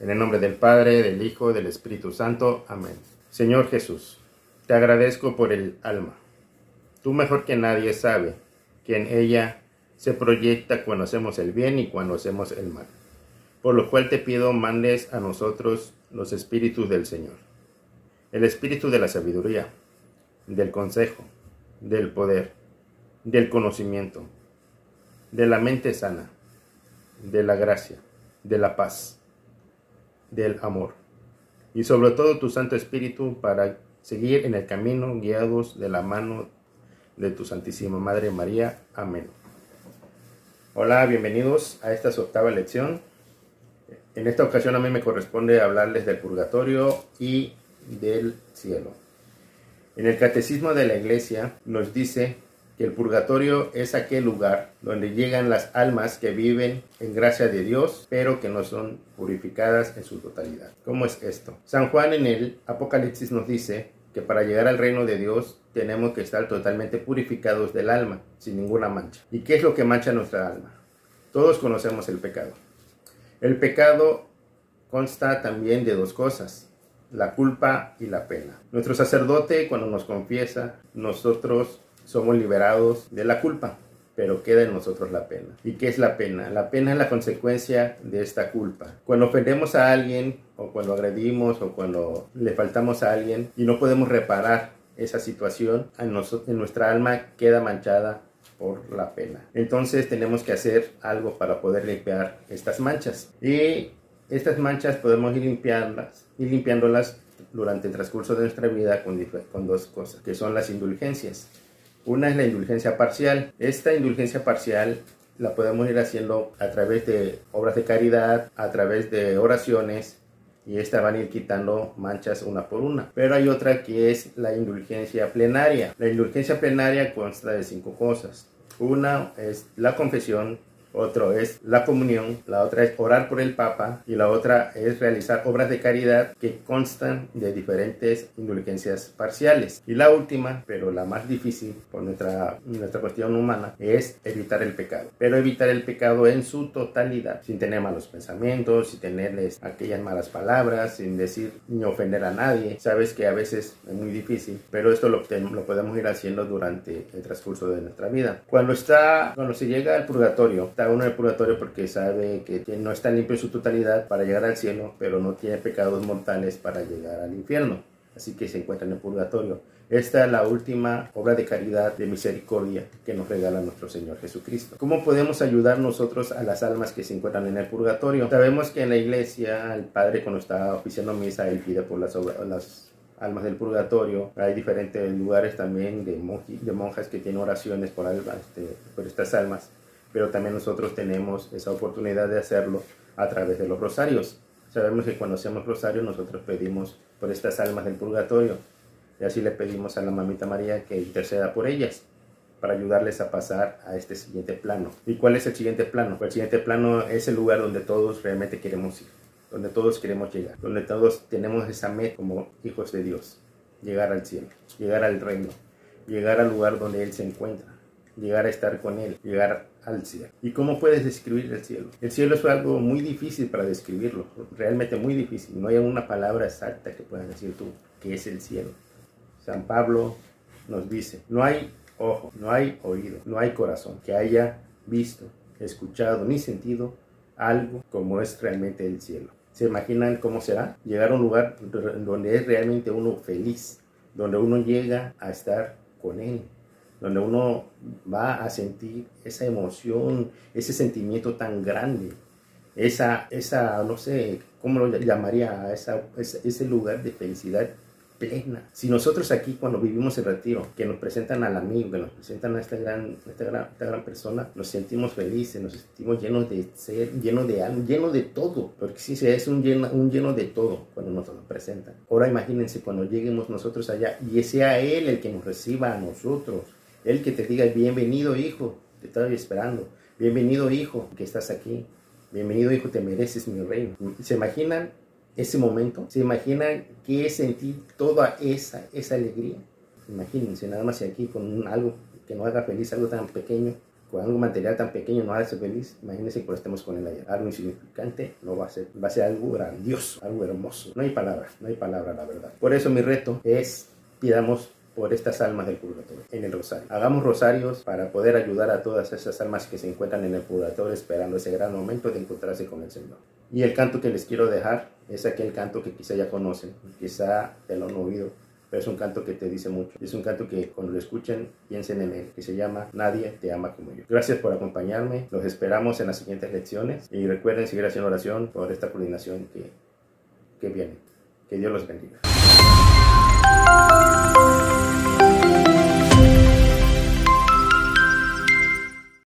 En el nombre del Padre, del Hijo, del Espíritu Santo. Amén. Señor Jesús, te agradezco por el alma. Tú mejor que nadie sabe que en ella se proyecta cuando hacemos el bien y cuando hacemos el mal. Por lo cual te pido mandes a nosotros los espíritus del Señor. El espíritu de la sabiduría, del consejo, del poder, del conocimiento, de la mente sana, de la gracia, de la paz del amor. Y sobre todo tu Santo Espíritu para seguir en el camino guiados de la mano de tu Santísima Madre María. Amén. Hola, bienvenidos a esta octava lección. En esta ocasión a mí me corresponde hablarles del purgatorio y del cielo. En el Catecismo de la Iglesia nos dice que el purgatorio es aquel lugar donde llegan las almas que viven en gracia de Dios, pero que no son purificadas en su totalidad. ¿Cómo es esto? San Juan en el Apocalipsis nos dice que para llegar al reino de Dios tenemos que estar totalmente purificados del alma, sin ninguna mancha. ¿Y qué es lo que mancha nuestra alma? Todos conocemos el pecado. El pecado consta también de dos cosas, la culpa y la pena. Nuestro sacerdote cuando nos confiesa, nosotros somos liberados de la culpa, pero queda en nosotros la pena. ¿Y qué es la pena? La pena es la consecuencia de esta culpa. Cuando ofendemos a alguien, o cuando agredimos, o cuando le faltamos a alguien y no podemos reparar esa situación, en, en nuestra alma queda manchada por la pena. Entonces tenemos que hacer algo para poder limpiar estas manchas. Y estas manchas podemos ir limpiándolas, ir limpiándolas durante el transcurso de nuestra vida con, con dos cosas, que son las indulgencias. Una es la indulgencia parcial. Esta indulgencia parcial la podemos ir haciendo a través de obras de caridad, a través de oraciones, y esta van a ir quitando manchas una por una. Pero hay otra que es la indulgencia plenaria. La indulgencia plenaria consta de cinco cosas. Una es la confesión, otro es la comunión, la otra es orar por el Papa y la otra es realizar obras de caridad que constan de diferentes indulgencias parciales. Y la última, pero la más difícil por nuestra, nuestra cuestión humana, es evitar el pecado. Pero evitar el pecado en su totalidad, sin tener malos pensamientos, sin tenerles aquellas malas palabras, sin decir ni ofender a nadie. Sabes que a veces es muy difícil, pero esto lo, lo podemos ir haciendo durante el transcurso de nuestra vida. Cuando está, cuando se llega al purgatorio, está uno en el purgatorio porque sabe que no está limpio en su totalidad para llegar al cielo, pero no tiene pecados mortales para llegar al infierno. Así que se encuentra en el purgatorio. Esta es la última obra de caridad, de misericordia que nos regala nuestro Señor Jesucristo. ¿Cómo podemos ayudar nosotros a las almas que se encuentran en el purgatorio? Sabemos que en la iglesia el Padre cuando está oficiando misa, él pide por las, las almas del purgatorio. Hay diferentes lugares también de, de monjas que tienen oraciones por, este, por estas almas pero también nosotros tenemos esa oportunidad de hacerlo a través de los rosarios. Sabemos que cuando hacemos rosario nosotros pedimos por estas almas del purgatorio y así le pedimos a la mamita María que interceda por ellas para ayudarles a pasar a este siguiente plano. ¿Y cuál es el siguiente plano? Pues el siguiente plano es el lugar donde todos realmente queremos ir, donde todos queremos llegar, donde todos tenemos esa meta como hijos de Dios, llegar al cielo, llegar al reino, llegar al lugar donde Él se encuentra llegar a estar con Él, llegar al cielo. ¿Y cómo puedes describir el cielo? El cielo es algo muy difícil para describirlo, realmente muy difícil. No hay una palabra exacta que puedas decir tú que es el cielo. San Pablo nos dice, no hay ojo, no hay oído, no hay corazón que haya visto, escuchado ni sentido algo como es realmente el cielo. ¿Se imaginan cómo será? Llegar a un lugar donde es realmente uno feliz, donde uno llega a estar con Él, donde uno va a sentir esa emoción, ese sentimiento tan grande, esa, esa no sé, ¿cómo lo llamaría? Esa, ese lugar de felicidad plena. Si nosotros aquí cuando vivimos el retiro, que nos presentan al amigo, que nos presentan a esta gran, esta gran, esta gran persona, nos sentimos felices, nos sentimos llenos de ser, llenos de algo, llenos de todo, porque sí, es un lleno, un lleno de todo cuando nos lo presentan. Ahora imagínense cuando lleguemos nosotros allá y sea Él el que nos reciba a nosotros el que te diga, bienvenido hijo, te estoy esperando. Bienvenido hijo, que estás aquí. Bienvenido hijo, te mereces mi reino. ¿Se imaginan ese momento? ¿Se imaginan qué es sentir toda esa, esa alegría? Imagínense nada más aquí con algo que no haga feliz, algo tan pequeño, con algo material tan pequeño no hace feliz, imagínense que estemos con él allá. Algo insignificante no va a ser, va a ser algo grandioso, algo hermoso. No hay palabra, no hay palabra, la verdad. Por eso mi reto es, pidamos por estas almas del purgatorio en el rosario. Hagamos rosarios para poder ayudar a todas esas almas que se encuentran en el purgatorio esperando ese gran momento de encontrarse con el Señor. Y el canto que les quiero dejar es aquel canto que quizá ya conocen, quizá te lo han oído, pero es un canto que te dice mucho. Es un canto que cuando lo escuchen piensen en él, que se llama Nadie te ama como yo. Gracias por acompañarme, los esperamos en las siguientes lecciones y recuerden seguir haciendo oración por esta coordinación que, que viene. Que Dios los bendiga.